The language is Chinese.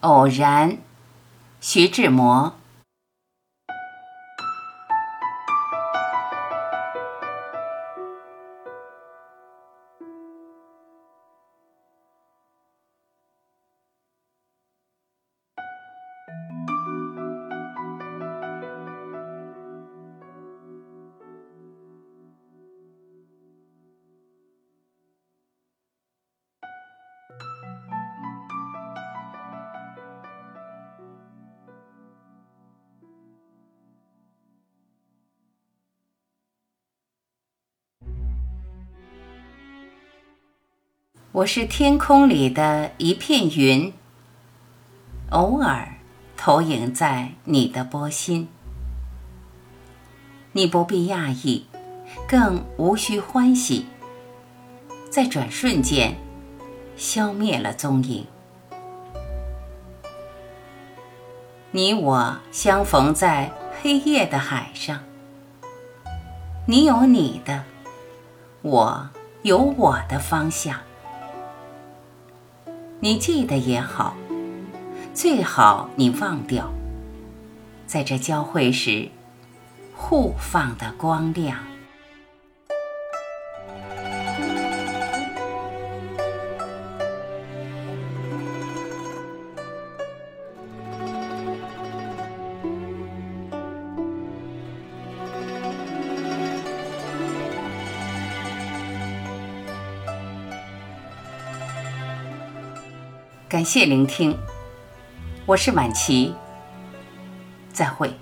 偶然，徐志摩。我是天空里的一片云，偶尔投影在你的波心。你不必讶异，更无需欢喜，在转瞬间消灭了踪影。你我相逢在黑夜的海上，你有你的，我有我的方向。你记得也好，最好你忘掉，在这交汇时互放的光亮。感谢聆听，我是晚琪，再会。